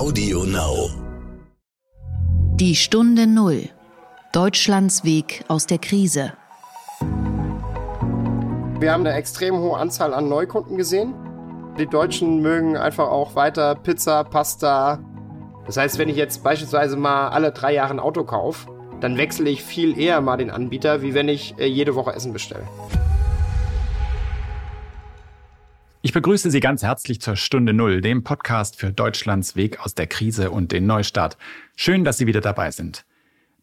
Audio Now. Die Stunde Null. Deutschlands Weg aus der Krise. Wir haben eine extrem hohe Anzahl an Neukunden gesehen. Die Deutschen mögen einfach auch weiter Pizza, Pasta. Das heißt, wenn ich jetzt beispielsweise mal alle drei Jahre ein Auto kaufe, dann wechsle ich viel eher mal den Anbieter, wie wenn ich äh, jede Woche Essen bestelle. Ich begrüße Sie ganz herzlich zur Stunde Null, dem Podcast für Deutschlands Weg aus der Krise und den Neustart. Schön, dass Sie wieder dabei sind.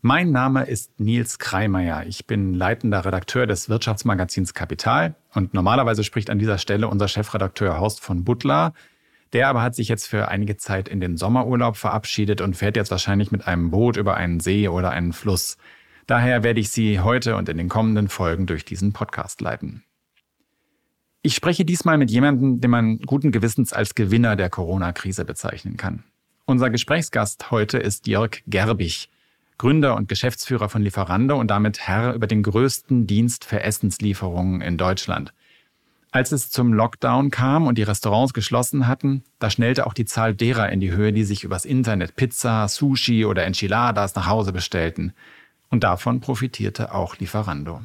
Mein Name ist Nils Kreimeier. Ich bin leitender Redakteur des Wirtschaftsmagazins Kapital und normalerweise spricht an dieser Stelle unser Chefredakteur Horst von Butler. Der aber hat sich jetzt für einige Zeit in den Sommerurlaub verabschiedet und fährt jetzt wahrscheinlich mit einem Boot über einen See oder einen Fluss. Daher werde ich Sie heute und in den kommenden Folgen durch diesen Podcast leiten. Ich spreche diesmal mit jemandem, den man guten Gewissens als Gewinner der Corona-Krise bezeichnen kann. Unser Gesprächsgast heute ist Jörg Gerbig, Gründer und Geschäftsführer von Lieferando und damit Herr über den größten Dienst für Essenslieferungen in Deutschland. Als es zum Lockdown kam und die Restaurants geschlossen hatten, da schnellte auch die Zahl derer in die Höhe, die sich übers Internet Pizza, Sushi oder Enchiladas nach Hause bestellten. Und davon profitierte auch Lieferando.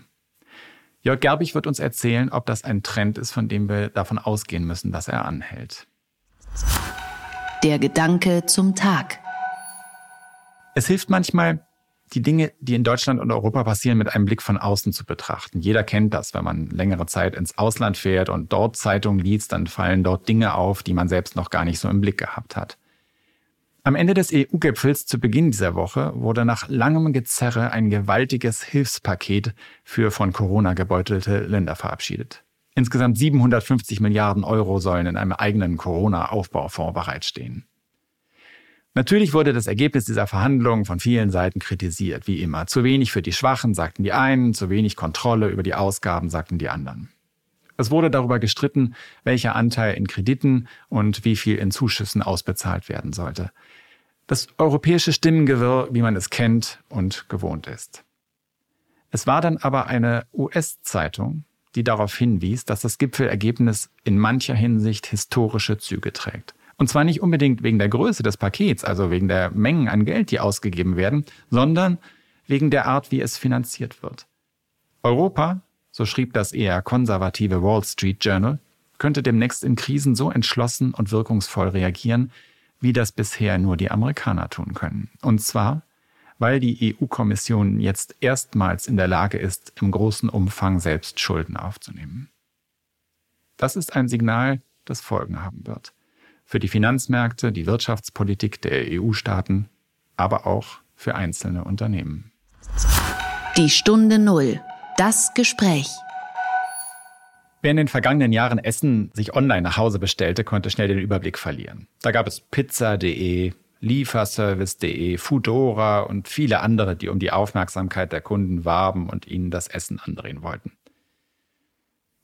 Jörg Gerbig wird uns erzählen, ob das ein Trend ist, von dem wir davon ausgehen müssen, dass er anhält. Der Gedanke zum Tag. Es hilft manchmal, die Dinge, die in Deutschland und Europa passieren, mit einem Blick von außen zu betrachten. Jeder kennt das, wenn man längere Zeit ins Ausland fährt und dort Zeitungen liest, dann fallen dort Dinge auf, die man selbst noch gar nicht so im Blick gehabt hat. Am Ende des EU-Gipfels zu Beginn dieser Woche wurde nach langem Gezerre ein gewaltiges Hilfspaket für von Corona gebeutelte Länder verabschiedet. Insgesamt 750 Milliarden Euro sollen in einem eigenen Corona-Aufbaufonds bereitstehen. Natürlich wurde das Ergebnis dieser Verhandlungen von vielen Seiten kritisiert, wie immer. Zu wenig für die Schwachen, sagten die einen, zu wenig Kontrolle über die Ausgaben, sagten die anderen. Es wurde darüber gestritten, welcher Anteil in Krediten und wie viel in Zuschüssen ausbezahlt werden sollte. Das europäische Stimmengewirr, wie man es kennt und gewohnt ist. Es war dann aber eine US-Zeitung, die darauf hinwies, dass das Gipfelergebnis in mancher Hinsicht historische Züge trägt. Und zwar nicht unbedingt wegen der Größe des Pakets, also wegen der Mengen an Geld, die ausgegeben werden, sondern wegen der Art, wie es finanziert wird. Europa, so schrieb das eher konservative Wall Street Journal, könnte demnächst in Krisen so entschlossen und wirkungsvoll reagieren, wie das bisher nur die Amerikaner tun können. Und zwar, weil die EU-Kommission jetzt erstmals in der Lage ist, im großen Umfang selbst Schulden aufzunehmen. Das ist ein Signal, das Folgen haben wird. Für die Finanzmärkte, die Wirtschaftspolitik der EU-Staaten, aber auch für einzelne Unternehmen. Die Stunde Null. Das Gespräch. Wer in den vergangenen Jahren Essen sich online nach Hause bestellte, konnte schnell den Überblick verlieren. Da gab es pizza.de, Lieferservice.de, Foodora und viele andere, die um die Aufmerksamkeit der Kunden warben und ihnen das Essen andrehen wollten.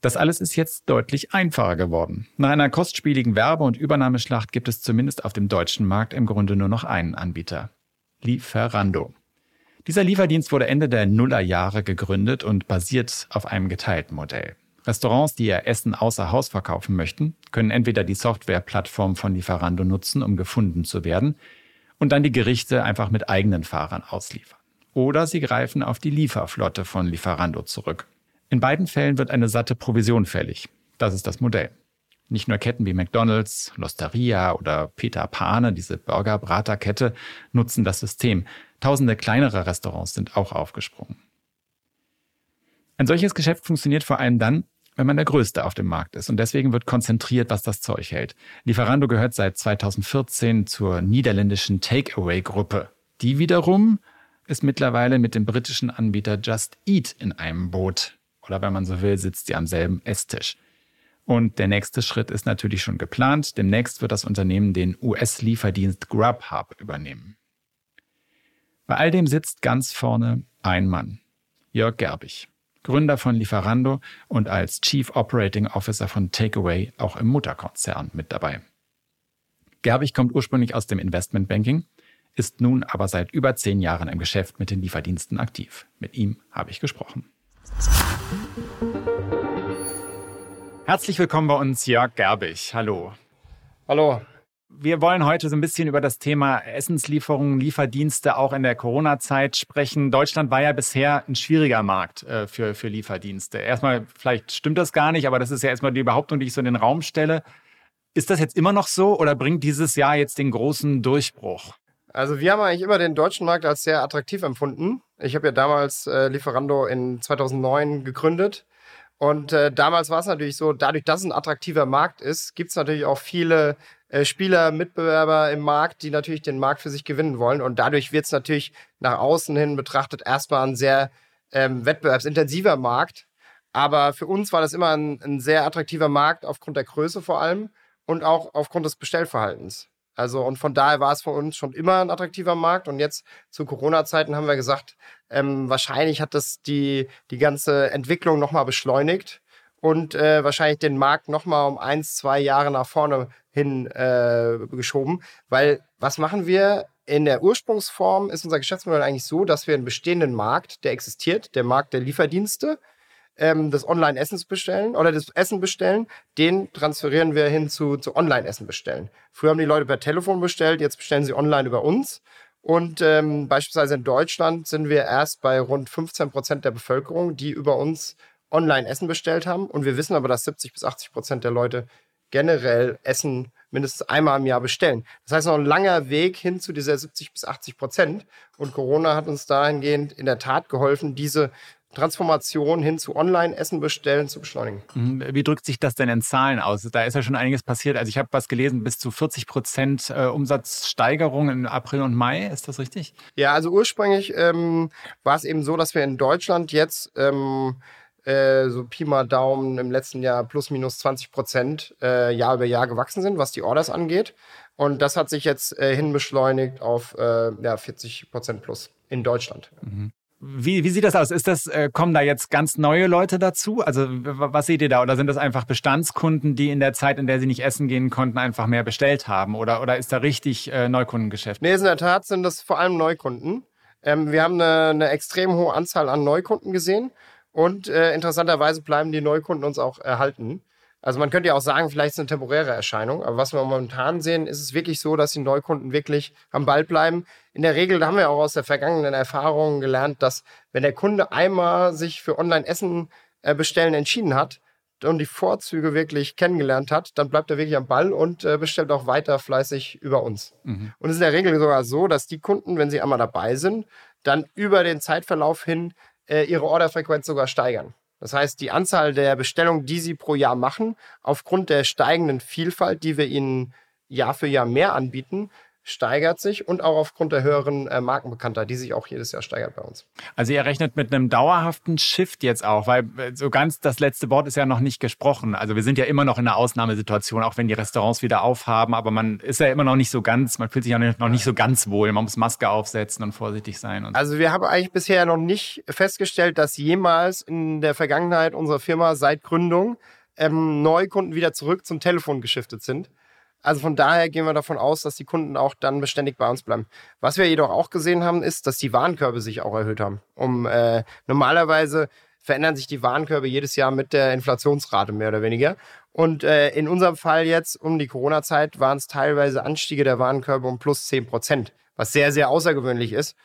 Das alles ist jetzt deutlich einfacher geworden. Nach einer kostspieligen Werbe- und Übernahmeschlacht gibt es zumindest auf dem deutschen Markt im Grunde nur noch einen Anbieter. Lieferando. Dieser Lieferdienst wurde Ende der Nullerjahre gegründet und basiert auf einem geteilten Modell. Restaurants, die ihr Essen außer Haus verkaufen möchten, können entweder die Softwareplattform von Lieferando nutzen, um gefunden zu werden, und dann die Gerichte einfach mit eigenen Fahrern ausliefern. Oder sie greifen auf die Lieferflotte von Lieferando zurück. In beiden Fällen wird eine satte Provision fällig. Das ist das Modell. Nicht nur Ketten wie McDonald's, Losteria oder Peter Pane, diese Burger-Brater-Kette, nutzen das System. Tausende kleinere Restaurants sind auch aufgesprungen. Ein solches Geschäft funktioniert vor allem dann, wenn man der Größte auf dem Markt ist. Und deswegen wird konzentriert, was das Zeug hält. Lieferando gehört seit 2014 zur niederländischen Takeaway-Gruppe. Die wiederum ist mittlerweile mit dem britischen Anbieter Just Eat in einem Boot. Oder wenn man so will, sitzt sie am selben Esstisch. Und der nächste Schritt ist natürlich schon geplant. Demnächst wird das Unternehmen den US-Lieferdienst Grubhub übernehmen. Bei all dem sitzt ganz vorne ein Mann, Jörg Gerbig. Gründer von Lieferando und als Chief Operating Officer von Takeaway auch im Mutterkonzern mit dabei. Gerbig kommt ursprünglich aus dem Investmentbanking, ist nun aber seit über zehn Jahren im Geschäft mit den Lieferdiensten aktiv. Mit ihm habe ich gesprochen. Herzlich willkommen bei uns, Jörg Gerbig. Hallo. Hallo. Wir wollen heute so ein bisschen über das Thema Essenslieferungen, Lieferdienste auch in der Corona-Zeit sprechen. Deutschland war ja bisher ein schwieriger Markt äh, für, für Lieferdienste. Erstmal, vielleicht stimmt das gar nicht, aber das ist ja erstmal die Behauptung, die ich so in den Raum stelle. Ist das jetzt immer noch so oder bringt dieses Jahr jetzt den großen Durchbruch? Also wir haben eigentlich immer den deutschen Markt als sehr attraktiv empfunden. Ich habe ja damals äh, Lieferando in 2009 gegründet. Und äh, damals war es natürlich so, dadurch, dass es ein attraktiver Markt ist, gibt es natürlich auch viele äh, Spieler, Mitbewerber im Markt, die natürlich den Markt für sich gewinnen wollen. Und dadurch wird es natürlich nach außen hin betrachtet erstmal ein sehr ähm, wettbewerbsintensiver Markt. Aber für uns war das immer ein, ein sehr attraktiver Markt aufgrund der Größe vor allem und auch aufgrund des Bestellverhaltens. Also und von daher war es für uns schon immer ein attraktiver Markt. Und jetzt zu Corona-Zeiten haben wir gesagt, ähm, wahrscheinlich hat das die, die ganze Entwicklung nochmal beschleunigt und äh, wahrscheinlich den Markt nochmal um eins, zwei Jahre nach vorne hin äh, geschoben. Weil was machen wir? In der Ursprungsform ist unser Geschäftsmodell eigentlich so, dass wir einen bestehenden Markt, der existiert, der Markt der Lieferdienste, ähm, des Online-Essens bestellen oder das Essen bestellen, den transferieren wir hin zu, zu Online-Essen bestellen. Früher haben die Leute per Telefon bestellt, jetzt bestellen sie online über uns. Und ähm, beispielsweise in Deutschland sind wir erst bei rund 15 Prozent der Bevölkerung, die über uns Online-Essen bestellt haben. Und wir wissen aber, dass 70 bis 80 Prozent der Leute generell Essen mindestens einmal im Jahr bestellen. Das heißt, noch ein langer Weg hin zu dieser 70 bis 80 Prozent. Und Corona hat uns dahingehend in der Tat geholfen, diese Transformation hin zu Online-Essen bestellen zu beschleunigen. Mhm. Wie drückt sich das denn in Zahlen aus? Da ist ja schon einiges passiert. Also ich habe was gelesen, bis zu 40 Prozent äh, Umsatzsteigerung im April und Mai. Ist das richtig? Ja, also ursprünglich ähm, war es eben so, dass wir in Deutschland jetzt ähm, äh, so Pi mal Daumen im letzten Jahr plus minus 20 Prozent äh, Jahr über Jahr gewachsen sind, was die Orders angeht. Und das hat sich jetzt äh, hinbeschleunigt auf äh, ja, 40 Prozent plus in Deutschland. Mhm. Wie, wie sieht das aus? Ist das, äh, kommen da jetzt ganz neue Leute dazu? Also was seht ihr da? Oder sind das einfach Bestandskunden, die in der Zeit, in der sie nicht essen gehen konnten, einfach mehr bestellt haben? Oder, oder ist da richtig äh, Neukundengeschäft? Nee, in der Tat sind das vor allem Neukunden. Ähm, wir haben eine, eine extrem hohe Anzahl an Neukunden gesehen und äh, interessanterweise bleiben die Neukunden uns auch erhalten. Also man könnte ja auch sagen, vielleicht ist es eine temporäre Erscheinung, aber was wir momentan sehen, ist es wirklich so, dass die Neukunden wirklich am Ball bleiben. In der Regel, da haben wir auch aus der vergangenen Erfahrung gelernt, dass wenn der Kunde einmal sich für Online-Essen äh, bestellen entschieden hat und die Vorzüge wirklich kennengelernt hat, dann bleibt er wirklich am Ball und äh, bestellt auch weiter fleißig über uns. Mhm. Und es ist in der Regel sogar so, dass die Kunden, wenn sie einmal dabei sind, dann über den Zeitverlauf hin äh, ihre Orderfrequenz sogar steigern. Das heißt, die Anzahl der Bestellungen, die sie pro Jahr machen, aufgrund der steigenden Vielfalt, die wir ihnen Jahr für Jahr mehr anbieten, steigert sich und auch aufgrund der höheren äh, Markenbekanntheit, die sich auch jedes Jahr steigert bei uns. Also ihr rechnet mit einem dauerhaften Shift jetzt auch, weil äh, so ganz das letzte Wort ist ja noch nicht gesprochen. Also wir sind ja immer noch in einer Ausnahmesituation, auch wenn die Restaurants wieder aufhaben, aber man ist ja immer noch nicht so ganz, man fühlt sich ja noch nicht so ganz wohl. Man muss Maske aufsetzen und vorsichtig sein. Und also wir haben eigentlich bisher noch nicht festgestellt, dass jemals in der Vergangenheit unserer Firma seit Gründung ähm, Neukunden wieder zurück zum Telefon geschiftet sind. Also von daher gehen wir davon aus, dass die Kunden auch dann beständig bei uns bleiben. Was wir jedoch auch gesehen haben, ist, dass die Warenkörbe sich auch erhöht haben. Um äh, normalerweise verändern sich die Warenkörbe jedes Jahr mit der Inflationsrate mehr oder weniger. Und äh, in unserem Fall jetzt um die Corona-Zeit waren es teilweise Anstiege der Warenkörbe um plus 10 Prozent, was sehr, sehr außergewöhnlich ist.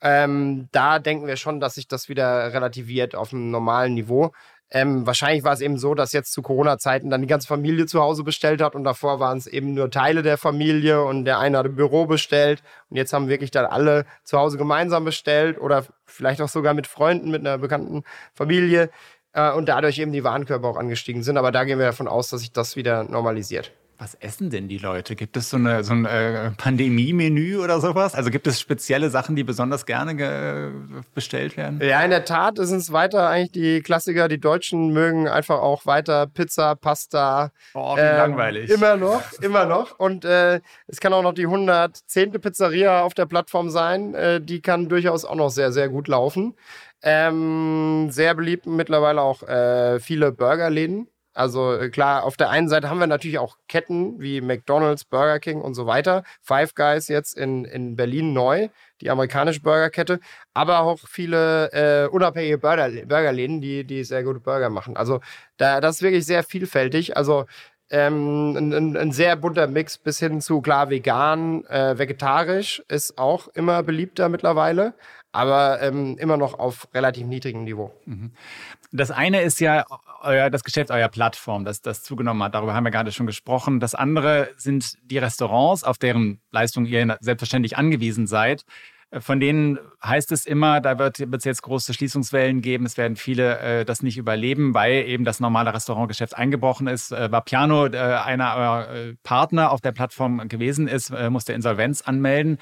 Ähm, da denken wir schon, dass sich das wieder relativiert auf einem normalen Niveau. Ähm, wahrscheinlich war es eben so, dass jetzt zu Corona-Zeiten dann die ganze Familie zu Hause bestellt hat und davor waren es eben nur Teile der Familie und der eine hat im Büro bestellt und jetzt haben wirklich dann alle zu Hause gemeinsam bestellt oder vielleicht auch sogar mit Freunden, mit einer bekannten Familie äh, und dadurch eben die Warenkörper auch angestiegen sind. Aber da gehen wir davon aus, dass sich das wieder normalisiert. Was essen denn die Leute? Gibt es so, eine, so ein äh, Pandemie-Menü oder sowas? Also gibt es spezielle Sachen, die besonders gerne bestellt werden? Ja, in der Tat sind es weiter eigentlich die Klassiker. Die Deutschen mögen einfach auch weiter Pizza, Pasta. Oh, wie ähm, langweilig. Immer noch, immer noch. Und äh, es kann auch noch die 110. Pizzeria auf der Plattform sein. Äh, die kann durchaus auch noch sehr, sehr gut laufen. Ähm, sehr beliebt mittlerweile auch äh, viele Burgerläden. Also äh, klar, auf der einen Seite haben wir natürlich auch Ketten wie McDonald's, Burger King und so weiter. Five Guys jetzt in, in Berlin neu, die amerikanische Burgerkette, aber auch viele äh, unabhängige Burger, Burgerläden, die, die sehr gute Burger machen. Also da, das ist wirklich sehr vielfältig. Also Ähm, ein, ein, sehr bunter Mix bis hin zu klar vegan, äh, vegetarisch ist auch immer beliebter mittlerweile, aber ähm, immer noch auf relativ niedrigem Niveau. Mhm. Das eine ist ja euer, das Geschäft eurer Plattform, das das zugenommen hat. Darüber haben wir gerade schon gesprochen. Das andere sind die Restaurants, auf deren Leistung ihr selbstverständlich angewiesen seid. Von denen heißt es immer, da wird es jetzt große Schließungswellen geben. Es werden viele äh, das nicht überleben, weil eben das normale Restaurantgeschäft eingebrochen ist. Äh, Vapiano, äh, einer eurer äh, Partner auf der Plattform gewesen ist, äh, musste Insolvenz anmelden.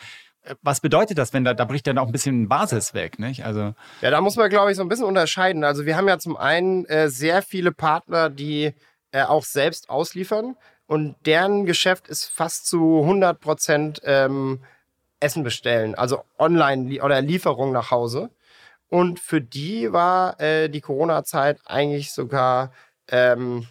Was bedeutet das, wenn da, da bricht dann auch ein bisschen Basis weg, nicht? Also ja, da muss man, glaube ich, so ein bisschen unterscheiden. Also wir haben ja zum einen äh, sehr viele Partner, die äh, auch selbst ausliefern und deren Geschäft ist fast zu 100 Prozent ähm, Essen bestellen, also online oder Lieferung nach Hause. Und für die war äh, die Corona-Zeit eigentlich sogar, ähm,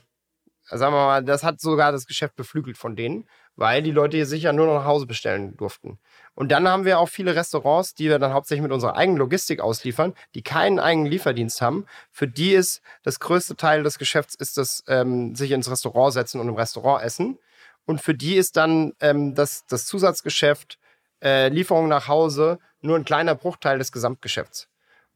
sagen wir mal, das hat sogar das Geschäft beflügelt von denen, weil die Leute sich ja nur noch nach Hause bestellen durften. Und dann haben wir auch viele Restaurants, die wir dann hauptsächlich mit unserer eigenen Logistik ausliefern, die keinen eigenen Lieferdienst haben. Für die ist das größte Teil des Geschäfts ist das ähm, sich ins Restaurant setzen und im Restaurant essen. Und für die ist dann ähm, das, das Zusatzgeschäft äh, Lieferung nach Hause nur ein kleiner Bruchteil des Gesamtgeschäfts.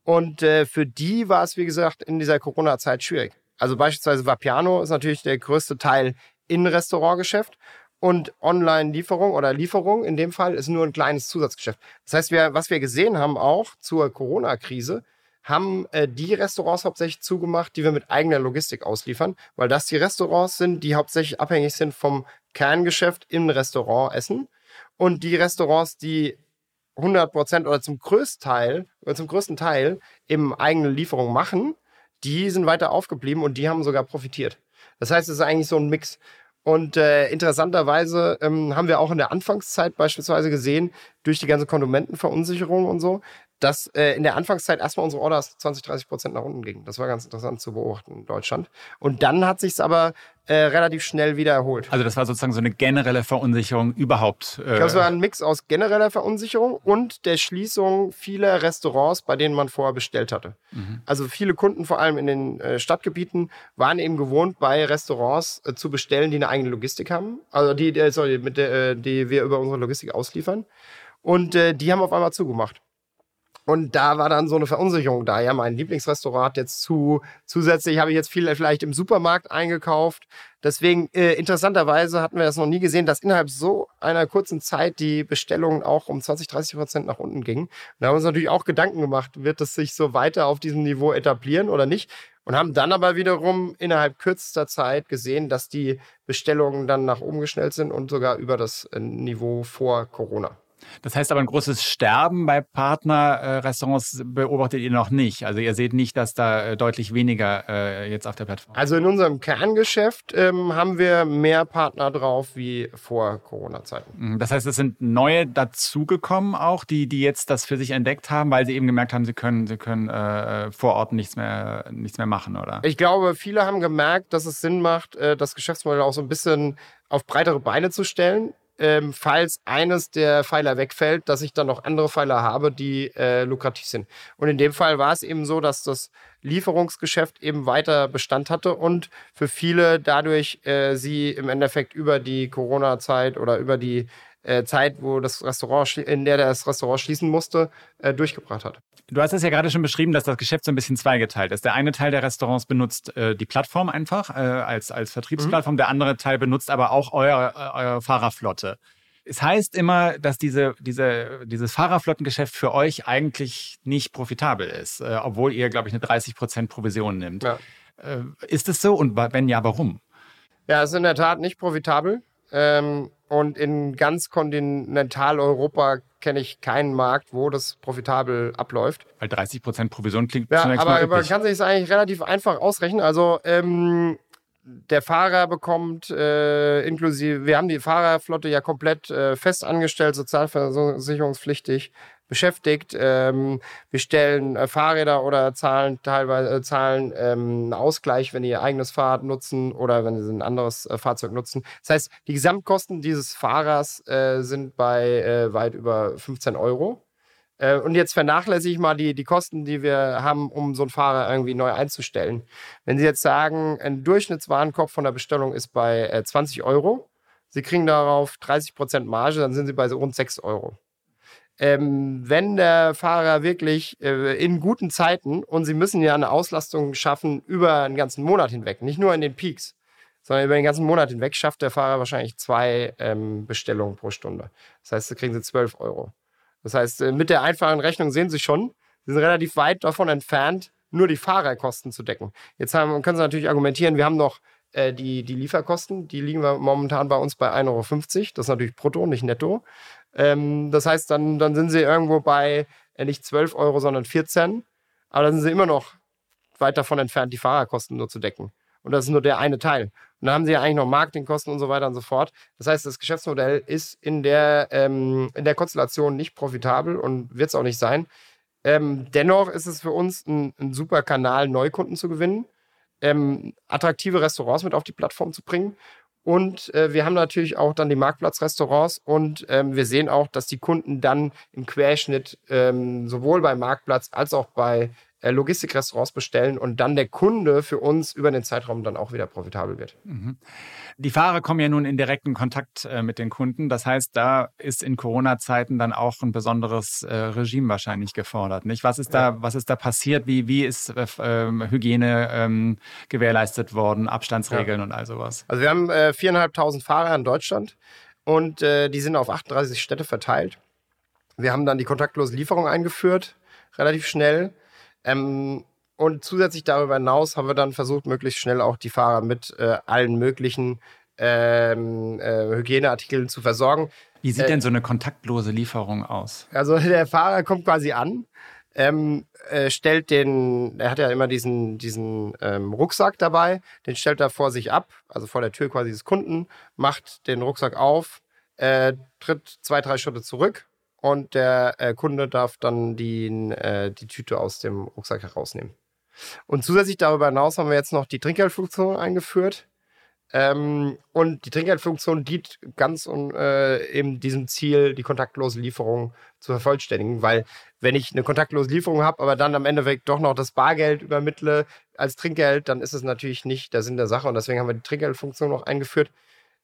Und äh, für die war es, wie gesagt, in dieser Corona-Zeit schwierig. Also beispielsweise Vapiano ist natürlich der größte Teil in Restaurantgeschäft und Online-Lieferung oder Lieferung in dem Fall ist nur ein kleines Zusatzgeschäft. Das heißt, wir, was wir gesehen haben auch zur Corona-Krise, haben äh, die Restaurants hauptsächlich zugemacht, die wir mit eigener Logistik ausliefern, weil das die Restaurants sind, die hauptsächlich abhängig sind vom Kerngeschäft im Restaurant essen und die Restaurants, die 100 Prozent oder zum größten Teil oder zum größten Teil eben eigene Lieferung machen, die sind weiter aufgeblieben und die haben sogar profitiert. Das heißt, es ist eigentlich so ein Mix. Und äh, interessanterweise ähm, haben wir auch in der Anfangszeit beispielsweise gesehen, durch die ganze Konsumentenverunsicherung und so, dass äh, in der Anfangszeit erstmal unsere Orders 20, 30 Prozent nach unten gingen. Das war ganz interessant zu beobachten in Deutschland. Und dann hat sich aber äh, relativ schnell wieder erholt. Also das war sozusagen so eine generelle Verunsicherung überhaupt. Äh ich glaube, es war ein Mix aus genereller Verunsicherung und der Schließung vieler Restaurants, bei denen man vorher bestellt hatte. Mhm. Also viele Kunden, vor allem in den äh, Stadtgebieten, waren eben gewohnt, bei Restaurants äh, zu bestellen, die eine eigene Logistik haben. Also die, äh, sorry, mit der, äh, die wir über unsere Logistik ausliefern. Und äh, die haben auf einmal zugemacht. Und da war dann so eine Verunsicherung da. Ja, mein Lieblingsrestaurant jetzt zu. Zusätzlich habe ich jetzt viel vielleicht im Supermarkt eingekauft. Deswegen, äh, interessanterweise hatten wir das noch nie gesehen, dass innerhalb so einer kurzen Zeit die Bestellungen auch um 20, 30 Prozent nach unten gingen. Und da haben wir uns natürlich auch Gedanken gemacht, wird es sich so weiter auf diesem Niveau etablieren oder nicht? Und haben dann aber wiederum innerhalb kürzester Zeit gesehen, dass die Bestellungen dann nach oben geschnellt sind und sogar über das äh, Niveau vor Corona. Das heißt aber, ein großes Sterben bei Partnerrestaurants beobachtet ihr noch nicht. Also ihr seht nicht, dass da äh, deutlich weniger äh, jetzt auf der Plattform. Also in unserem Kerngeschäft ähm, haben wir mehr Partner drauf wie vor Corona-Zeiten. Mhm, das heißt, es sind neue dazugekommen auch, die, die jetzt das für sich entdeckt haben, weil sie eben gemerkt haben, sie können, sie können äh, vor Ort nichts mehr, nichts mehr machen, oder? Ich glaube, viele haben gemerkt, dass es Sinn macht, äh, das Geschäftsmodell auch so ein bisschen auf breitere Beine zu stellen ähm, falls eines der Pfeiler wegfällt, dass ich dann noch andere Pfeiler habe, die äh, lukrativ sind. Und in dem Fall war es eben so, dass das Lieferungsgeschäft eben weiter Bestand hatte und für viele dadurch äh, sie im Endeffekt über die Corona-Zeit oder über die Zeit, wo das Restaurant, in der das Restaurant schließen musste, äh, durchgebracht hat. Du hast es ja gerade schon beschrieben, dass das Geschäft so ein bisschen zweigeteilt ist. Der eine Teil der Restaurants benutzt äh, die Plattform einfach äh, als, als Vertriebsplattform, mhm. der andere Teil benutzt aber auch euer, äh, eure Fahrerflotte. Es heißt immer, dass diese, diese, dieses Fahrerflottengeschäft für euch eigentlich nicht profitabel ist, äh, obwohl ihr, glaube ich, eine 30% Provision nimmt. Ja. Äh, ist es so und wenn ja, warum? Ja, es ist in der Tat nicht profitabel. Ähm, und in ganz Kontinentaleuropa kenne ich keinen Markt, wo das profitabel abläuft. Weil 30 Prozent Provision klingt ja, zunächst aber man kann sich das eigentlich relativ einfach ausrechnen. Also ähm, der Fahrer bekommt äh, inklusive, wir haben die Fahrerflotte ja komplett äh, fest angestellt, sozialversicherungspflichtig beschäftigt. Ähm, wir stellen äh, Fahrräder oder zahlen teilweise äh, zahlen ähm, einen Ausgleich, wenn die ihr eigenes Fahrrad nutzen oder wenn sie ein anderes äh, Fahrzeug nutzen. Das heißt, die Gesamtkosten dieses Fahrers äh, sind bei äh, weit über 15 Euro. Äh, und jetzt vernachlässige ich mal die, die Kosten, die wir haben, um so einen Fahrer irgendwie neu einzustellen. Wenn Sie jetzt sagen, ein Durchschnittswarenkorb von der Bestellung ist bei äh, 20 Euro, Sie kriegen darauf 30% Marge, dann sind Sie bei so rund 6 Euro. Ähm, wenn der Fahrer wirklich äh, in guten Zeiten und Sie müssen ja eine Auslastung schaffen über einen ganzen Monat hinweg, nicht nur in den Peaks, sondern über den ganzen Monat hinweg schafft der Fahrer wahrscheinlich zwei ähm, Bestellungen pro Stunde. Das heißt, da kriegen Sie 12 Euro. Das heißt, äh, mit der einfachen Rechnung sehen Sie schon, Sie sind relativ weit davon entfernt, nur die Fahrerkosten zu decken. Jetzt haben, können Sie natürlich argumentieren, wir haben noch äh, die, die Lieferkosten, die liegen momentan bei uns bei 1,50 Euro. Das ist natürlich brutto, nicht netto. Ähm, das heißt, dann, dann sind Sie irgendwo bei äh, nicht 12 Euro, sondern 14. Aber dann sind Sie immer noch weit davon entfernt, die Fahrerkosten nur zu decken. Und das ist nur der eine Teil. Und dann haben sie ja eigentlich noch Marketingkosten und so weiter und so fort. Das heißt, das Geschäftsmodell ist in der, ähm, in der Konstellation nicht profitabel und wird es auch nicht sein. Ähm, dennoch ist es für uns ein, ein, super Kanal, Neukunden zu gewinnen, ähm, attraktive Restaurants mit auf die Plattform zu bringen. Und äh, wir haben natürlich auch dann die Marktplatzrestaurants und ähm, wir sehen auch, dass die Kunden dann im Querschnitt ähm, sowohl beim Marktplatz als auch bei Logistikrestaurants bestellen und dann der Kunde für uns über den Zeitraum dann auch wieder profitabel wird. Mhm. Die Fahrer kommen ja nun in direkten Kontakt äh, mit den Kunden. Das heißt, da ist in Corona-Zeiten dann auch ein besonderes äh, Regime wahrscheinlich gefordert. Nicht? Was ist da, was ist da passiert? Wie, wie ist äh, ähm, Hygiene ähm, gewährleistet worden, Abstandsregeln ja. und all sowas? Also wir haben äh, viereinhalbtausend Fahrer in Deutschland und äh, die sind auf 38 Städte verteilt. Wir haben dann die kontaktlose Lieferung eingeführt, relativ schnell. Ähm, und zusätzlich darüber hinaus haben wir dann versucht, möglichst schnell auch die Fahrer mit äh, allen möglichen ähm, äh, Hygieneartikeln zu versorgen. Wie sieht äh, denn so eine kontaktlose Lieferung aus? Also der Fahrer kommt quasi an, ähm, äh, stellt den, er hat ja immer diesen, diesen ähm, Rucksack dabei, den stellt er vor sich ab, also vor der Tür quasi des Kunden, macht den Rucksack auf, äh, tritt zwei, drei Schritte zurück und der äh, Kunde darf dann die, äh, die Tüte aus dem Rucksack herausnehmen. Und zusätzlich darüber hinaus haben wir jetzt noch die Trinkgeldfunktion eingeführt. Ähm, und die Trinkgeldfunktion dient ganz um äh, eben diesem Ziel, die kontaktlose Lieferung zu vervollständigen. Weil wenn ich eine kontaktlose Lieferung habe, aber dann am Ende doch noch das Bargeld übermittle als Trinkgeld, dann ist es natürlich nicht der Sinn der Sache. Und deswegen haben wir die Trinkgeldfunktion noch eingeführt.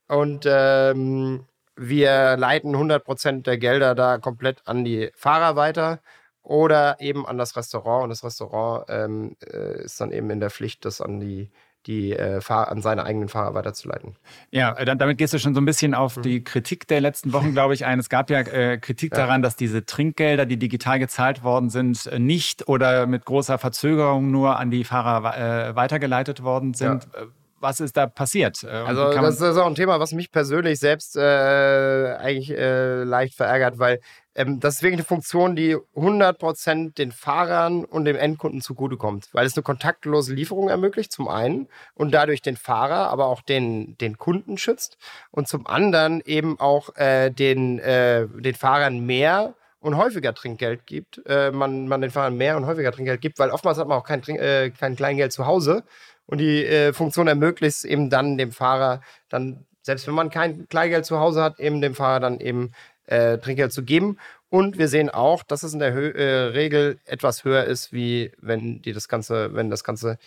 Und ähm, wir leiten 100% der Gelder da komplett an die Fahrer weiter oder eben an das Restaurant. Und das Restaurant ähm, äh, ist dann eben in der Pflicht, das an die die äh, an seine eigenen Fahrer weiterzuleiten. Ja, äh, dann, damit gehst du schon so ein bisschen auf mhm. die Kritik der letzten Wochen, glaube ich, ein. Es gab ja äh, Kritik ja. daran, dass diese Trinkgelder, die digital gezahlt worden sind, äh, nicht oder mit großer Verzögerung nur an die Fahrer äh, weitergeleitet worden sind. Ja was ist da passiert? Äh, also das ist auch ein Thema, was mich persönlich selbst äh, eigentlich äh, leicht verärgert, weil ähm, das ist wirklich eine Funktion, die 100% den Fahrern und dem Endkunden zugutekommt, weil es eine kontaktlose Lieferung ermöglicht, zum einen, und dadurch den Fahrer, aber auch den, den Kunden schützt und zum anderen eben auch äh, den, äh, den Fahrern mehr und häufiger Trinkgeld gibt, äh, man, man den Fahrern mehr und häufiger Trinkgeld gibt, weil oftmals hat man auch kein, Trink, äh, kein Kleingeld zu Hause und die äh, Funktion ermöglicht es eben dann dem Fahrer, dann, selbst wenn man kein Kleingeld zu Hause hat, eben dem Fahrer dann eben äh, Trinkgeld zu geben. Und wir sehen auch, dass es in der Hö äh, Regel etwas höher ist, wie wenn die das ganze, wenn das ganze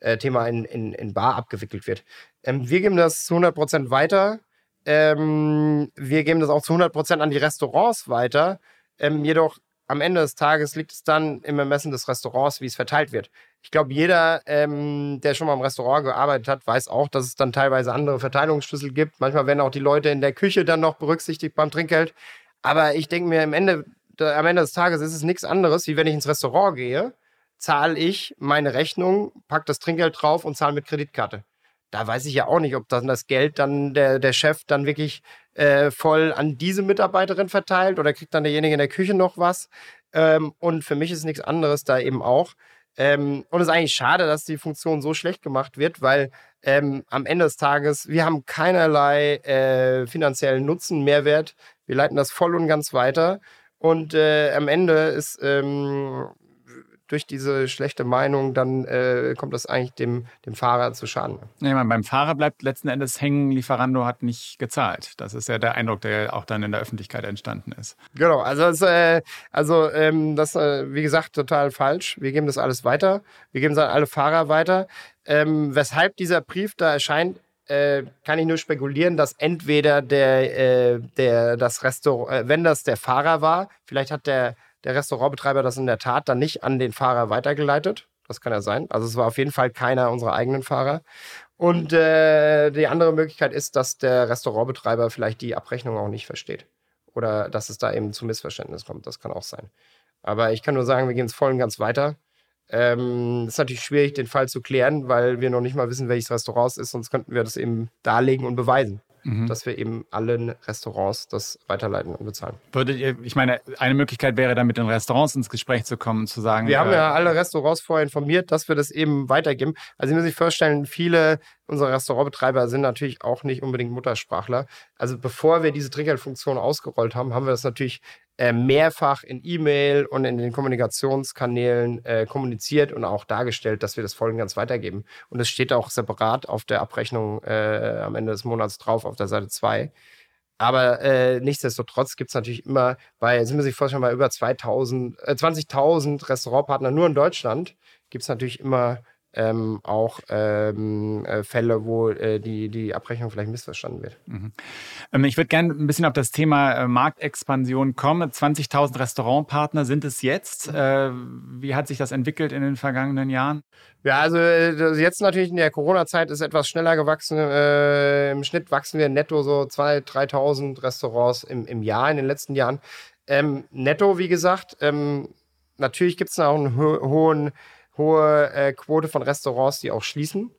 äh, Thema in, in, in Bar abgewickelt wird. Ähm, wir geben das zu 100 Prozent weiter. Ähm, wir geben das auch zu 100 Prozent an die Restaurants weiter. Ähm, jedoch am Ende des Tages liegt es dann im Ermessen des Restaurants, wie es verteilt wird. Ich glaube, jeder, ähm, der schon mal im Restaurant gearbeitet hat, weiß auch, dass es dann teilweise andere Verteilungsschlüssel gibt. Manchmal werden auch die Leute in der Küche dann noch berücksichtigt beim Trinkgeld. Aber ich denke mir, am Ende, am Ende des Tages ist es nichts anderes, wie wenn ich ins Restaurant gehe, zahle ich meine Rechnung, packe das Trinkgeld drauf und zahle mit Kreditkarte da weiß ich ja auch nicht, ob dann das Geld dann der, der Chef dann wirklich äh, voll an diese Mitarbeiterin verteilt oder kriegt dann derjenige in der Küche noch was. Ähm, und für mich ist nichts anderes da eben auch. Ähm, und es ist eigentlich schade, dass die Funktion so schlecht gemacht wird, weil ähm, am Ende des Tages, wir haben keinerlei äh, finanziellen Nutzen, Mehrwert. Wir leiten das voll und ganz weiter. Und äh, am Ende ist ähm, durch diese schlechte Meinung, dann äh, kommt das eigentlich dem, dem Fahrer zu Schaden. Ja, meine, beim Fahrer bleibt letzten Endes hängen, Lieferando hat nicht gezahlt. Das ist ja der Eindruck, der auch dann in der Öffentlichkeit entstanden ist. Genau, also, das, äh, also ähm, das, äh, wie gesagt, total falsch. Wir geben das alles weiter. Wir geben es an alle Fahrer weiter. Ähm, weshalb dieser Brief da erscheint, äh, kann ich nur spekulieren, dass entweder der, äh, der das Restaurant, äh, wenn das der Fahrer war, vielleicht hat der, der Restaurantbetreiber das in der Tat dann nicht an den Fahrer weitergeleitet. Das kann ja sein. Also es war auf jeden Fall keiner unserer eigenen Fahrer. Und äh, die andere Möglichkeit ist, dass der Restaurantbetreiber vielleicht die Abrechnung auch nicht versteht. Oder dass es da eben zu Missverständnis kommt. Das kann auch sein. Aber ich kann nur sagen, wir gehen es voll und ganz weiter. Ähm, ist natürlich schwierig, den Fall zu klären, weil wir noch nicht mal wissen, welches Restaurant es ist, sonst könnten wir das eben darlegen und beweisen. Mhm. dass wir eben allen Restaurants das weiterleiten und bezahlen. Würdet ihr, ich meine, eine Möglichkeit wäre dann mit den Restaurants ins Gespräch zu kommen, zu sagen. Wir äh, haben ja alle Restaurants vorher informiert, dass wir das eben weitergeben. Also Sie müssen sich vorstellen, viele unserer Restaurantbetreiber sind natürlich auch nicht unbedingt Muttersprachler. Also bevor wir diese Triggert-Funktion ausgerollt haben, haben wir das natürlich äh, mehrfach in E-Mail und in den Kommunikationskanälen äh, kommuniziert und auch dargestellt, dass wir das voll und ganz weitergeben. Und es steht auch separat auf der Abrechnung äh, am Ende des Monats drauf, auf der Seite 2. Aber äh, nichtsdestotrotz gibt es natürlich immer, bei, sind wir sich vorstellen, bei über 2000, äh, 20.000 Restaurantpartner nur in Deutschland, gibt es natürlich immer ähm, auch ähm, äh, Fälle, wo äh, die, die Abrechnung vielleicht missverstanden wird. Mhm. Ähm, ich würde gerne ein bisschen auf das Thema äh, Marktexpansion kommen. 20.000 Restaurantpartner sind es jetzt. Äh, wie hat sich das entwickelt in den vergangenen Jahren? Ja, also äh, jetzt natürlich in der Corona-Zeit ist etwas schneller gewachsen. Äh, Im Schnitt wachsen wir netto so 2.000, 3.000 Restaurants im, im Jahr in den letzten Jahren. Ähm, netto, wie gesagt, ähm, natürlich gibt es auch einen ho hohen hohe äh, Quote von Restaurants, die auch schließen.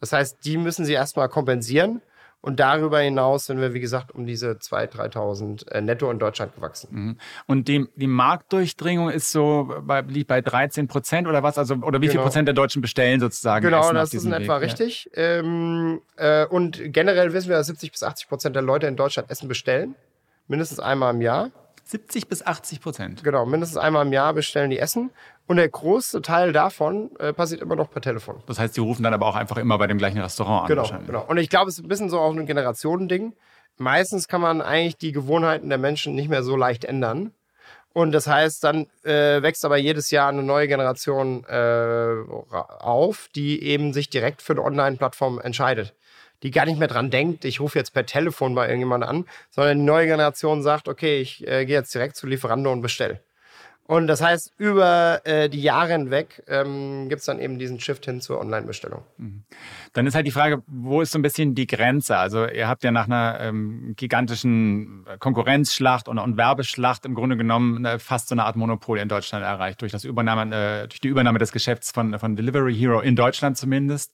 Das heißt, die müssen sie erstmal kompensieren. Und darüber hinaus sind wir, wie gesagt, um diese 2.000, 3.000 äh, netto in Deutschland gewachsen. Mhm. Und die, die Marktdurchdringung ist so bei, liegt bei 13 Prozent oder was? Also, oder wie genau. viel Prozent der Deutschen bestellen sozusagen? Genau, das ist in Weg. etwa richtig. Ja. Ähm, äh, und generell wissen wir, dass 70 bis 80 Prozent der Leute in Deutschland Essen bestellen. Mindestens einmal im Jahr. 70 bis 80 Prozent. Genau, mindestens einmal im Jahr bestellen die Essen. Und der große Teil davon äh, passiert immer noch per Telefon. Das heißt, die rufen dann aber auch einfach immer bei dem gleichen Restaurant an. Genau, genau. Und ich glaube, es ist ein bisschen so auch ein Generationending. Meistens kann man eigentlich die Gewohnheiten der Menschen nicht mehr so leicht ändern. Und das heißt, dann äh, wächst aber jedes Jahr eine neue Generation äh, auf, die eben sich direkt für eine Online-Plattform entscheidet die gar nicht mehr dran denkt, ich rufe jetzt per Telefon bei irgendjemandem an, sondern die neue Generation sagt, okay, ich äh, gehe jetzt direkt zu Lieferando und bestelle. Und das heißt, über äh, die Jahre hinweg ähm, gibt es dann eben diesen Shift hin zur Online-Bestellung. Mhm. Dann ist halt die Frage, wo ist so ein bisschen die Grenze? Also ihr habt ja nach einer ähm, gigantischen Konkurrenzschlacht und, und, Werbeschlacht im Grunde genommen äh, fast so eine Art Monopol in Deutschland erreicht, durch, das Übernahme, äh, durch die Übernahme des Geschäfts von, von Delivery Hero in Deutschland zumindest.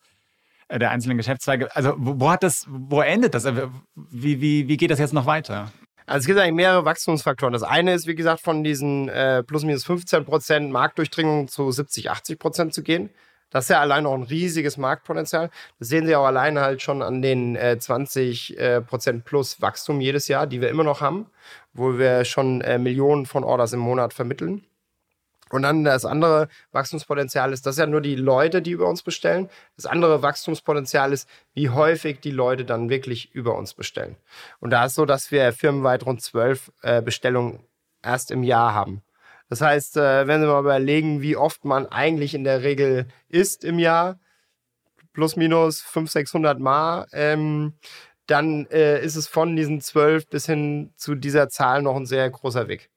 Äh, der einzelnen Geschäftszweige. Also wo, hat das, wo endet das? Äh, wie, wie, wie geht das jetzt noch weiter? Also es gibt eigentlich mehrere Wachstumsfaktoren. Das eine ist, wie gesagt, von diesen äh, plus minus 15 Prozent Marktdurchdringung zu 70, 80 Prozent zu gehen. Das ist ja allein noch ein riesiges Marktpotenzial. Das sehen Sie auch alleine halt schon an den äh, 20 äh, Prozent plus Wachstum jedes Jahr, die wir immer noch haben, wo wir schon äh, Millionen von Orders im Monat vermitteln. Und dann das andere Wachstumspotenzial ist, das ist ja nur die Leute, die über uns bestellen. Das andere Wachstumspotenzial ist, wie häufig die Leute dann wirklich über uns bestellen. Und da ist so, dass wir firmenweit rund zwölf äh, Bestellungen erst im Jahr haben. Das heißt, äh, wenn Sie mal überlegen, wie oft man eigentlich in der Regel isst im Jahr, plus minus 500, 600 Mal, ähm, dann äh, ist es von diesen zwölf bis hin zu dieser Zahl noch ein sehr großer Weg.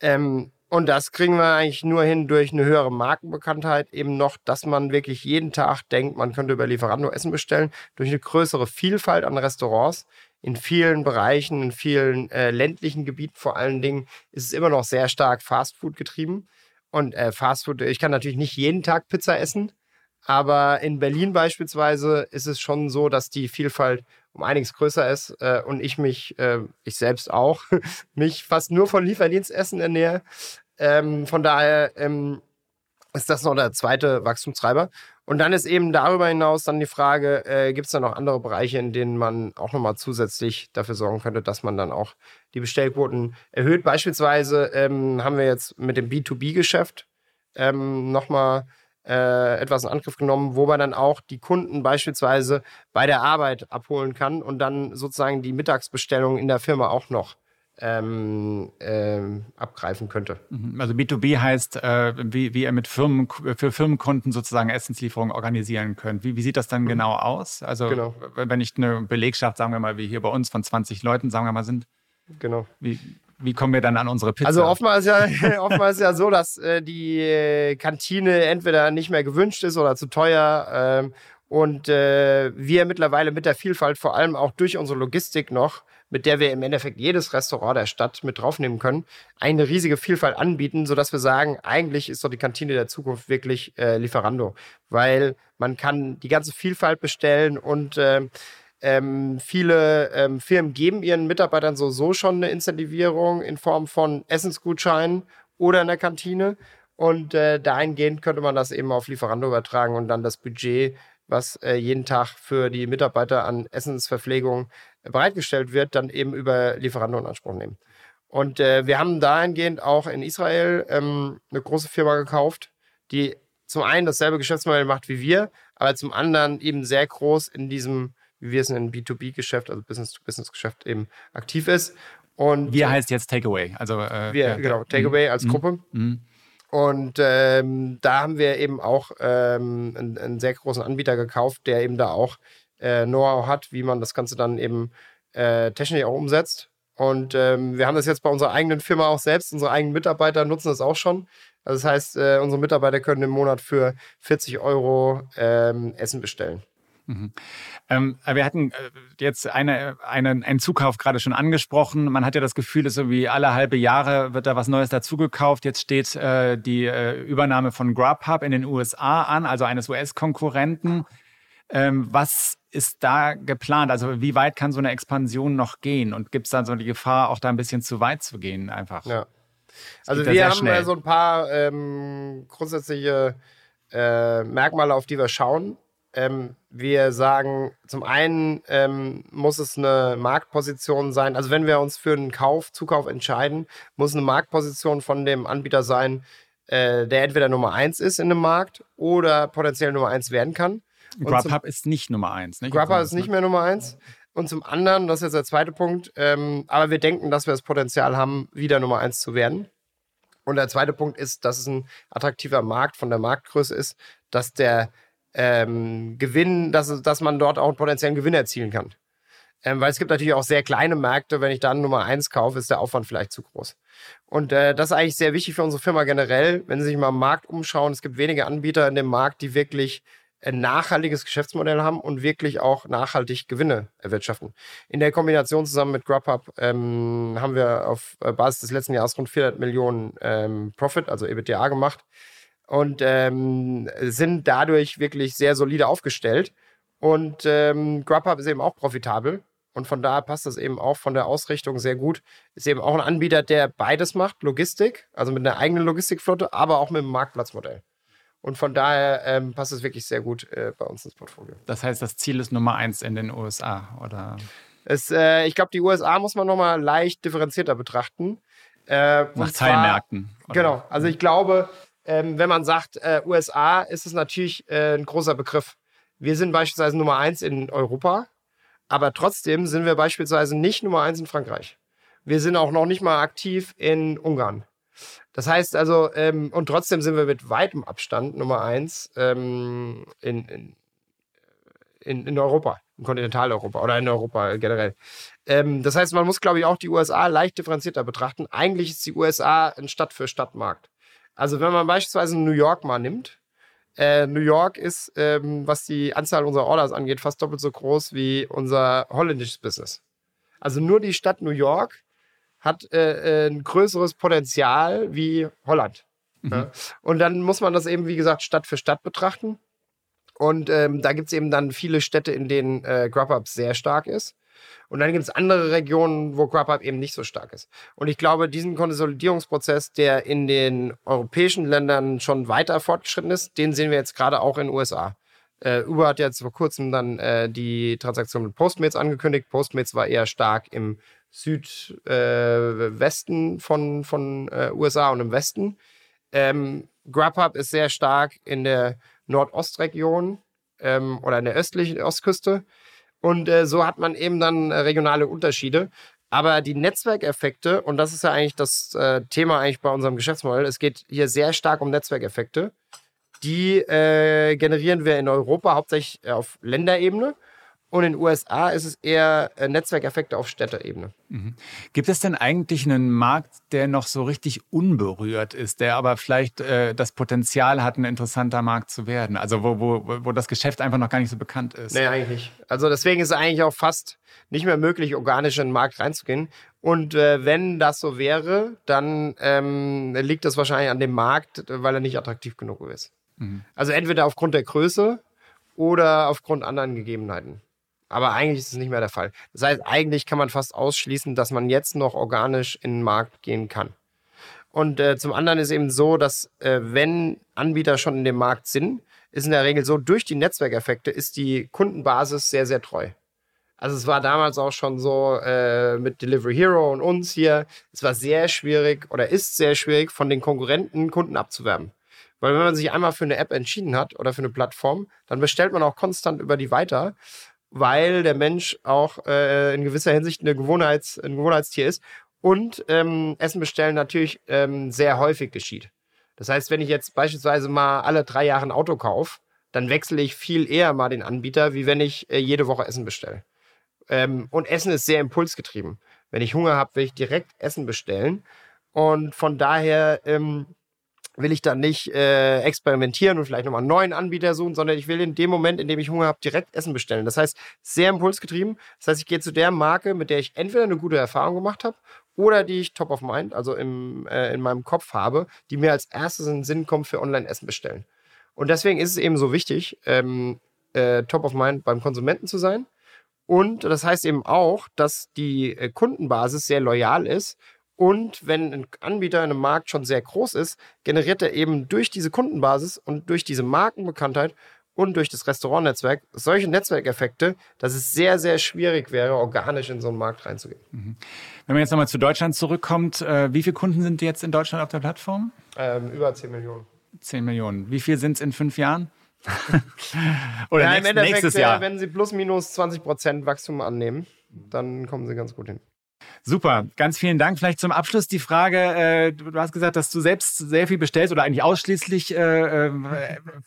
Ähm, und das kriegen wir eigentlich nur hin durch eine höhere Markenbekanntheit, eben noch, dass man wirklich jeden Tag denkt, man könnte über Lieferando Essen bestellen, durch eine größere Vielfalt an Restaurants in vielen Bereichen, in vielen äh, ländlichen Gebieten vor allen Dingen, ist es immer noch sehr stark Fastfood getrieben. Und äh, Fastfood, ich kann natürlich nicht jeden Tag Pizza essen, aber in Berlin beispielsweise ist es schon so, dass die Vielfalt um einiges größer ist äh, und ich mich, äh, ich selbst auch, mich fast nur von Lieferdienstessen ernähre. Ähm, von daher ähm, ist das noch der zweite Wachstumstreiber. Und dann ist eben darüber hinaus dann die Frage, äh, gibt es da noch andere Bereiche, in denen man auch nochmal zusätzlich dafür sorgen könnte, dass man dann auch die Bestellquoten erhöht. Beispielsweise ähm, haben wir jetzt mit dem B2B-Geschäft ähm, nochmal äh, etwas in Angriff genommen, wo man dann auch die Kunden beispielsweise bei der Arbeit abholen kann und dann sozusagen die Mittagsbestellung in der Firma auch noch ähm, ähm, abgreifen könnte. Mhm. Also B2B heißt, äh, wie, wie ihr mit Firmen, für Firmenkunden sozusagen Essenslieferungen organisieren könnt. Wie, wie sieht das dann mhm. genau aus? Also genau. wenn ich eine Belegschaft, sagen wir mal, wie hier bei uns von 20 Leuten, sagen wir mal, sind. Genau. Wie, wie kommen wir dann an unsere Pizza? Also oftmals ja, oftmals ja so, dass äh, die äh, Kantine entweder nicht mehr gewünscht ist oder zu teuer. Ähm, und äh, wir mittlerweile mit der Vielfalt, vor allem auch durch unsere Logistik noch, mit der wir im Endeffekt jedes Restaurant der Stadt mit draufnehmen können, eine riesige Vielfalt anbieten, sodass wir sagen, eigentlich ist doch die Kantine der Zukunft wirklich äh, Lieferando, weil man kann die ganze Vielfalt bestellen und äh, ähm, viele ähm, Firmen geben ihren Mitarbeitern sowieso schon eine Incentivierung in Form von Essensgutscheinen oder in der Kantine. Und äh, dahingehend könnte man das eben auf Lieferando übertragen und dann das Budget, was äh, jeden Tag für die Mitarbeiter an Essensverpflegung bereitgestellt wird, dann eben über Lieferando in Anspruch nehmen. Und äh, wir haben dahingehend auch in Israel ähm, eine große Firma gekauft, die zum einen dasselbe Geschäftsmodell macht wie wir, aber zum anderen eben sehr groß in diesem wie wir es in einem B2B-Geschäft, also Business-to-Business-Geschäft eben aktiv ist. Und wir heißt jetzt Takeaway. Also, äh, wir, genau, Takeaway als mhm. Gruppe. Mhm. Und ähm, da haben wir eben auch ähm, einen, einen, sehr großen Anbieter gekauft, der eben da auch äh, Know-how hat, wie man das Ganze dann eben äh, technisch auch umsetzt. Und ähm, wir haben das jetzt bei unserer eigenen Firma auch selbst. Unsere eigenen Mitarbeiter nutzen das auch schon. Also das heißt, äh, unsere Mitarbeiter können im Monat für 40 Euro ähm, Essen bestellen. Mhm. Ähm, wir hatten äh, jetzt eine, eine, einen Zukauf gerade schon angesprochen. Man hat ja das Gefühl, dass irgendwie alle halbe Jahre wird da was Neues dazugekauft. Jetzt steht äh, die äh, Übernahme von Grubhub in den USA an, also eines US-Konkurrenten. Ähm, was ist da geplant? Also wie weit kann so eine Expansion noch gehen? Und gibt es dann so die Gefahr, auch da ein bisschen zu weit zu gehen einfach? Ja. Also wir haben schnell. so ein paar ähm, grundsätzliche äh, Merkmale, auf die wir schauen. Ähm, wir sagen, zum einen ähm, muss es eine Marktposition sein. Also wenn wir uns für einen Kauf, Zukauf entscheiden, muss eine Marktposition von dem Anbieter sein, äh, der entweder Nummer eins ist in dem Markt oder potenziell Nummer eins werden kann. Grubhub ist nicht Nummer eins. Ne? Grubhub ist nicht mehr Nummer eins. Und zum anderen, das ist jetzt der zweite Punkt, ähm, aber wir denken, dass wir das Potenzial haben, wieder Nummer eins zu werden. Und der zweite Punkt ist, dass es ein attraktiver Markt von der Marktgröße ist, dass der ähm, Gewinn, dass, dass man dort auch einen potenziellen Gewinn erzielen kann. Ähm, weil es gibt natürlich auch sehr kleine Märkte. Wenn ich dann Nummer eins kaufe, ist der Aufwand vielleicht zu groß. Und äh, das ist eigentlich sehr wichtig für unsere Firma generell. Wenn Sie sich mal am Markt umschauen, es gibt wenige Anbieter in dem Markt, die wirklich ein nachhaltiges Geschäftsmodell haben und wirklich auch nachhaltig Gewinne erwirtschaften. In der Kombination zusammen mit Grubhub ähm, haben wir auf äh, Basis des letzten Jahres rund 400 Millionen ähm, Profit, also EBITDA gemacht und ähm, sind dadurch wirklich sehr solide aufgestellt. Und ähm, Grubhub ist eben auch profitabel. Und von daher passt das eben auch von der Ausrichtung sehr gut. Ist eben auch ein Anbieter, der beides macht: Logistik, also mit einer eigenen Logistikflotte, aber auch mit einem Marktplatzmodell. Und von daher ähm, passt es wirklich sehr gut äh, bei uns ins Portfolio. Das heißt, das Ziel ist Nummer eins in den USA, oder? Es, äh, ich glaube, die USA muss man nochmal leicht differenzierter betrachten. Äh, Nach Teilmärkten. Genau. Also ich glaube, ähm, wenn man sagt äh, USA, ist es natürlich äh, ein großer Begriff. Wir sind beispielsweise Nummer eins in Europa, aber trotzdem sind wir beispielsweise nicht Nummer eins in Frankreich. Wir sind auch noch nicht mal aktiv in Ungarn. Das heißt also, ähm, und trotzdem sind wir mit weitem Abstand Nummer eins ähm, in, in, in, in, Europa, in Kontinentaleuropa oder in Europa generell. Ähm, das heißt, man muss, glaube ich, auch die USA leicht differenzierter betrachten. Eigentlich ist die USA ein Stadt-für-Stadt-Markt. Also wenn man beispielsweise New York mal nimmt, äh, New York ist, ähm, was die Anzahl unserer Orders angeht, fast doppelt so groß wie unser holländisches Business. Also nur die Stadt New York hat äh, äh ein größeres Potenzial wie Holland. Mhm. Ja? Und dann muss man das eben, wie gesagt, Stadt für Stadt betrachten. Und ähm, da gibt es eben dann viele Städte, in denen äh, Grubhub sehr stark ist. Und dann gibt es andere Regionen, wo Grubhub eben nicht so stark ist. Und ich glaube, diesen Konsolidierungsprozess, der in den europäischen Ländern schon weiter fortgeschritten ist, den sehen wir jetzt gerade auch in den USA. Äh, Uber hat jetzt vor kurzem dann äh, die Transaktion mit Postmates angekündigt. Postmates war eher stark im Südwesten äh, von, von äh, USA und im Westen. Ähm, Grubhub ist sehr stark in der Nordostregion ähm, oder in der östlichen Ostküste. Und äh, so hat man eben dann äh, regionale Unterschiede. Aber die Netzwerkeffekte, und das ist ja eigentlich das äh, Thema eigentlich bei unserem Geschäftsmodell, es geht hier sehr stark um Netzwerkeffekte. Die äh, generieren wir in Europa hauptsächlich auf Länderebene. Und in den USA ist es eher äh, Netzwerkeffekte auf Städteebene. Mhm. Gibt es denn eigentlich einen Markt, der noch so richtig unberührt ist, der aber vielleicht äh, das Potenzial hat, ein interessanter Markt zu werden? Also wo, wo, wo das Geschäft einfach noch gar nicht so bekannt ist? Nee, eigentlich nicht. Also deswegen ist es eigentlich auch fast nicht mehr möglich, organisch in den Markt reinzugehen. Und äh, wenn das so wäre, dann ähm, liegt das wahrscheinlich an dem Markt, weil er nicht attraktiv genug ist. Mhm. Also entweder aufgrund der Größe oder aufgrund anderen Gegebenheiten. Aber eigentlich ist es nicht mehr der Fall. Das heißt, eigentlich kann man fast ausschließen, dass man jetzt noch organisch in den Markt gehen kann. Und äh, zum anderen ist eben so, dass äh, wenn Anbieter schon in dem Markt sind, ist in der Regel so, durch die Netzwerkeffekte ist die Kundenbasis sehr, sehr treu. Also es war damals auch schon so äh, mit Delivery Hero und uns hier, es war sehr schwierig oder ist sehr schwierig, von den Konkurrenten Kunden abzuwerben. Weil wenn man sich einmal für eine App entschieden hat oder für eine Plattform, dann bestellt man auch konstant über die weiter weil der Mensch auch äh, in gewisser Hinsicht eine Gewohnheits, ein Gewohnheitstier ist und ähm, Essen bestellen natürlich ähm, sehr häufig geschieht. Das heißt, wenn ich jetzt beispielsweise mal alle drei Jahre ein Auto kaufe, dann wechsle ich viel eher mal den Anbieter, wie wenn ich äh, jede Woche Essen bestelle. Ähm, und Essen ist sehr impulsgetrieben. Wenn ich Hunger habe, will ich direkt Essen bestellen. Und von daher ähm, will ich dann nicht äh, experimentieren und vielleicht nochmal einen neuen Anbieter suchen, sondern ich will in dem Moment, in dem ich Hunger habe, direkt Essen bestellen. Das heißt, sehr impulsgetrieben. Das heißt, ich gehe zu der Marke, mit der ich entweder eine gute Erfahrung gemacht habe oder die ich top of mind, also im, äh, in meinem Kopf habe, die mir als erstes in den Sinn kommt für Online-Essen bestellen. Und deswegen ist es eben so wichtig, ähm, äh, top of mind beim Konsumenten zu sein. Und das heißt eben auch, dass die äh, Kundenbasis sehr loyal ist und wenn ein Anbieter in einem Markt schon sehr groß ist, generiert er eben durch diese Kundenbasis und durch diese Markenbekanntheit und durch das Restaurantnetzwerk solche Netzwerkeffekte, dass es sehr, sehr schwierig wäre, organisch in so einen Markt reinzugehen. Mhm. Wenn man jetzt nochmal zu Deutschland zurückkommt, äh, wie viele Kunden sind jetzt in Deutschland auf der Plattform? Ähm, über 10 Millionen. 10 Millionen. Wie viel sind es in fünf Jahren? Oder ja, nächst, im Endeffekt, nächstes Jahr? wenn sie plus minus 20 Prozent Wachstum annehmen, dann kommen sie ganz gut hin. Super, ganz vielen Dank. Vielleicht zum Abschluss die Frage, äh, du hast gesagt, dass du selbst sehr viel bestellst oder eigentlich ausschließlich äh, äh,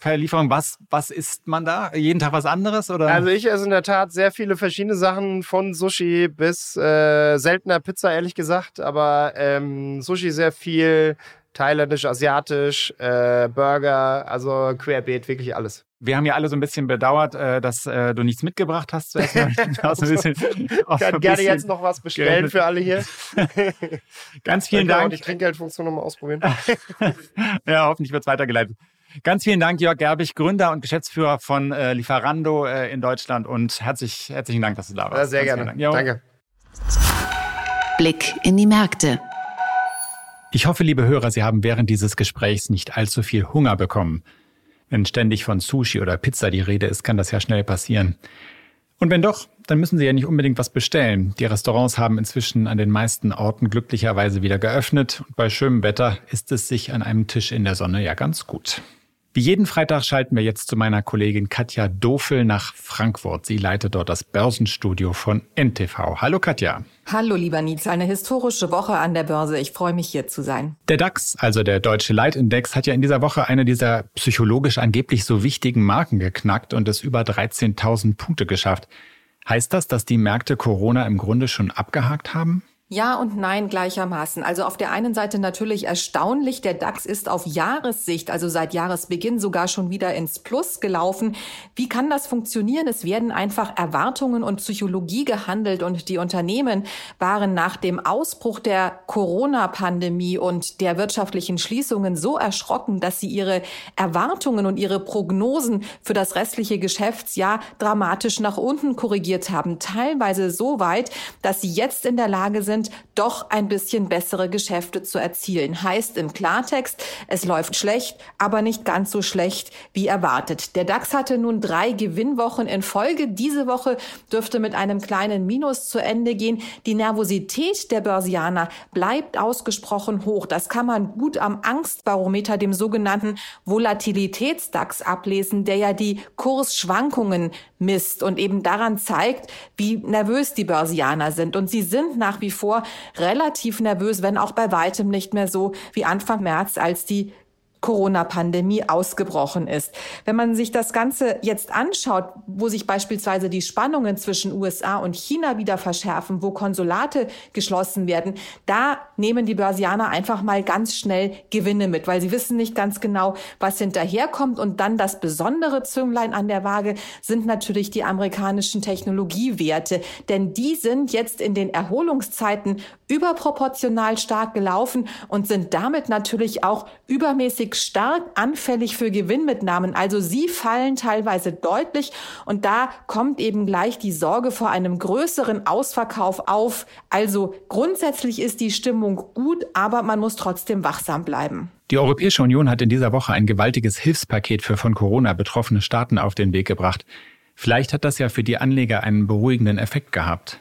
per Lieferung. Was, was isst man da? Jeden Tag was anderes? Oder? Also ich esse in der Tat sehr viele verschiedene Sachen, von Sushi bis äh, seltener Pizza, ehrlich gesagt. Aber ähm, Sushi sehr viel, thailändisch, asiatisch, äh, Burger, also querbeet, wirklich alles. Wir haben ja alle so ein bisschen bedauert, äh, dass äh, du nichts mitgebracht hast zu essen. ein bisschen, ich kann gerne jetzt noch was bestellen für alle hier. Ganz vielen Dank. die Trinkgeldfunktion nochmal ausprobieren. ja, hoffentlich wird es weitergeleitet. Ganz vielen Dank, Jörg Gerbig, Gründer und Geschäftsführer von äh, Lieferando äh, in Deutschland und herzlich, herzlichen Dank, dass du da warst. Ja, sehr Ganz gerne. Danke. Blick in die Märkte. Ich hoffe, liebe Hörer, Sie haben während dieses Gesprächs nicht allzu viel Hunger bekommen. Wenn ständig von Sushi oder Pizza die Rede ist, kann das ja schnell passieren. Und wenn doch, dann müssen Sie ja nicht unbedingt was bestellen. Die Restaurants haben inzwischen an den meisten Orten glücklicherweise wieder geöffnet und bei schönem Wetter ist es sich an einem Tisch in der Sonne ja ganz gut. Wie jeden Freitag schalten wir jetzt zu meiner Kollegin Katja Dofel nach Frankfurt. Sie leitet dort das Börsenstudio von NTV. Hallo Katja. Hallo lieber Nils, eine historische Woche an der Börse. Ich freue mich hier zu sein. Der DAX, also der Deutsche Leitindex, hat ja in dieser Woche eine dieser psychologisch angeblich so wichtigen Marken geknackt und es über 13.000 Punkte geschafft. Heißt das, dass die Märkte Corona im Grunde schon abgehakt haben? Ja und nein gleichermaßen. Also auf der einen Seite natürlich erstaunlich, der DAX ist auf Jahressicht, also seit Jahresbeginn sogar schon wieder ins Plus gelaufen. Wie kann das funktionieren? Es werden einfach Erwartungen und Psychologie gehandelt und die Unternehmen waren nach dem Ausbruch der Corona-Pandemie und der wirtschaftlichen Schließungen so erschrocken, dass sie ihre Erwartungen und ihre Prognosen für das restliche Geschäftsjahr dramatisch nach unten korrigiert haben. Teilweise so weit, dass sie jetzt in der Lage sind, sind, doch ein bisschen bessere Geschäfte zu erzielen. Heißt im Klartext, es läuft schlecht, aber nicht ganz so schlecht wie erwartet. Der DAX hatte nun drei Gewinnwochen in Folge. Diese Woche dürfte mit einem kleinen Minus zu Ende gehen. Die Nervosität der Börsianer bleibt ausgesprochen hoch. Das kann man gut am Angstbarometer, dem sogenannten Volatilitätsdax ablesen, der ja die Kursschwankungen misst und eben daran zeigt, wie nervös die Börsianer sind. Und sie sind nach wie vor relativ nervös, wenn auch bei weitem nicht mehr so wie Anfang März, als die Corona-Pandemie ausgebrochen ist. Wenn man sich das Ganze jetzt anschaut, wo sich beispielsweise die Spannungen zwischen USA und China wieder verschärfen, wo Konsulate geschlossen werden, da nehmen die Börsianer einfach mal ganz schnell Gewinne mit, weil sie wissen nicht ganz genau, was hinterherkommt. Und dann das besondere Zünglein an der Waage sind natürlich die amerikanischen Technologiewerte, denn die sind jetzt in den Erholungszeiten überproportional stark gelaufen und sind damit natürlich auch übermäßig stark anfällig für Gewinnmitnahmen. Also sie fallen teilweise deutlich und da kommt eben gleich die Sorge vor einem größeren Ausverkauf auf. Also grundsätzlich ist die Stimmung gut, aber man muss trotzdem wachsam bleiben. Die Europäische Union hat in dieser Woche ein gewaltiges Hilfspaket für von Corona betroffene Staaten auf den Weg gebracht. Vielleicht hat das ja für die Anleger einen beruhigenden Effekt gehabt.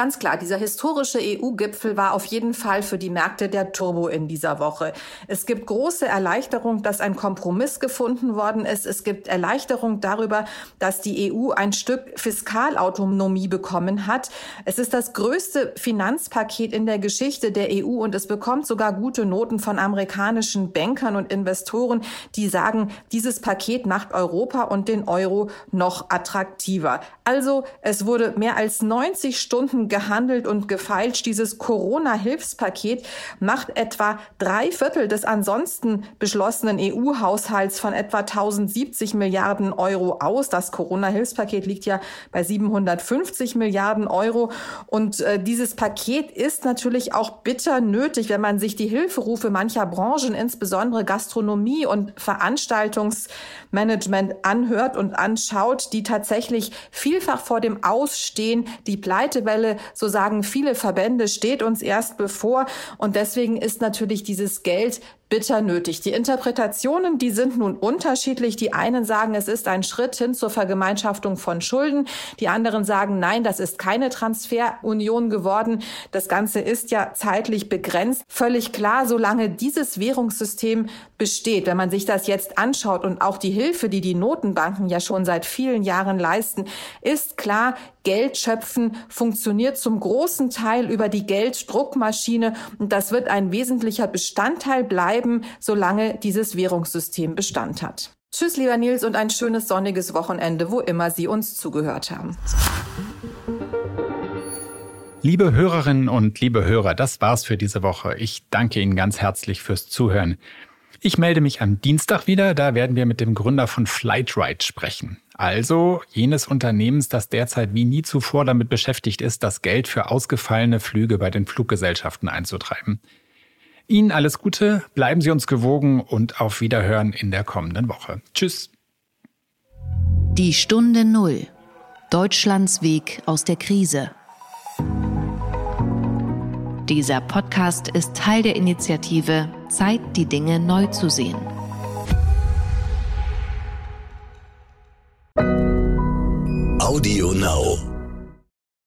Ganz klar, dieser historische EU-Gipfel war auf jeden Fall für die Märkte der Turbo in dieser Woche. Es gibt große Erleichterung, dass ein Kompromiss gefunden worden ist. Es gibt Erleichterung darüber, dass die EU ein Stück Fiskalautonomie bekommen hat. Es ist das größte Finanzpaket in der Geschichte der EU und es bekommt sogar gute Noten von amerikanischen Bankern und Investoren, die sagen, dieses Paket macht Europa und den Euro noch attraktiver. Also es wurde mehr als 90 Stunden gehandelt und gefeilscht. Dieses Corona-Hilfspaket macht etwa drei Viertel des ansonsten beschlossenen EU-Haushalts von etwa 1070 Milliarden Euro aus. Das Corona-Hilfspaket liegt ja bei 750 Milliarden Euro. Und äh, dieses Paket ist natürlich auch bitter nötig, wenn man sich die Hilferufe mancher Branchen, insbesondere Gastronomie und Veranstaltungsmanagement anhört und anschaut, die tatsächlich vielfach vor dem Ausstehen. Die Pleitewelle so sagen viele Verbände, steht uns erst bevor. Und deswegen ist natürlich dieses Geld bitter nötig. Die Interpretationen, die sind nun unterschiedlich. Die einen sagen, es ist ein Schritt hin zur Vergemeinschaftung von Schulden. Die anderen sagen, nein, das ist keine Transferunion geworden. Das Ganze ist ja zeitlich begrenzt. Völlig klar, solange dieses Währungssystem besteht, wenn man sich das jetzt anschaut und auch die Hilfe, die die Notenbanken ja schon seit vielen Jahren leisten, ist klar, Geld schöpfen funktioniert zum großen Teil über die Gelddruckmaschine und das wird ein wesentlicher Bestandteil bleiben solange dieses Währungssystem Bestand hat. Tschüss, lieber Nils, und ein schönes sonniges Wochenende, wo immer Sie uns zugehört haben. Liebe Hörerinnen und liebe Hörer, das war's für diese Woche. Ich danke Ihnen ganz herzlich fürs Zuhören. Ich melde mich am Dienstag wieder, da werden wir mit dem Gründer von Flightride sprechen. Also jenes Unternehmens, das derzeit wie nie zuvor damit beschäftigt ist, das Geld für ausgefallene Flüge bei den Fluggesellschaften einzutreiben. Ihnen alles Gute, bleiben Sie uns gewogen und auf Wiederhören in der kommenden Woche. Tschüss. Die Stunde Null. Deutschlands Weg aus der Krise. Dieser Podcast ist Teil der Initiative Zeit, die Dinge neu zu sehen. Audio Now.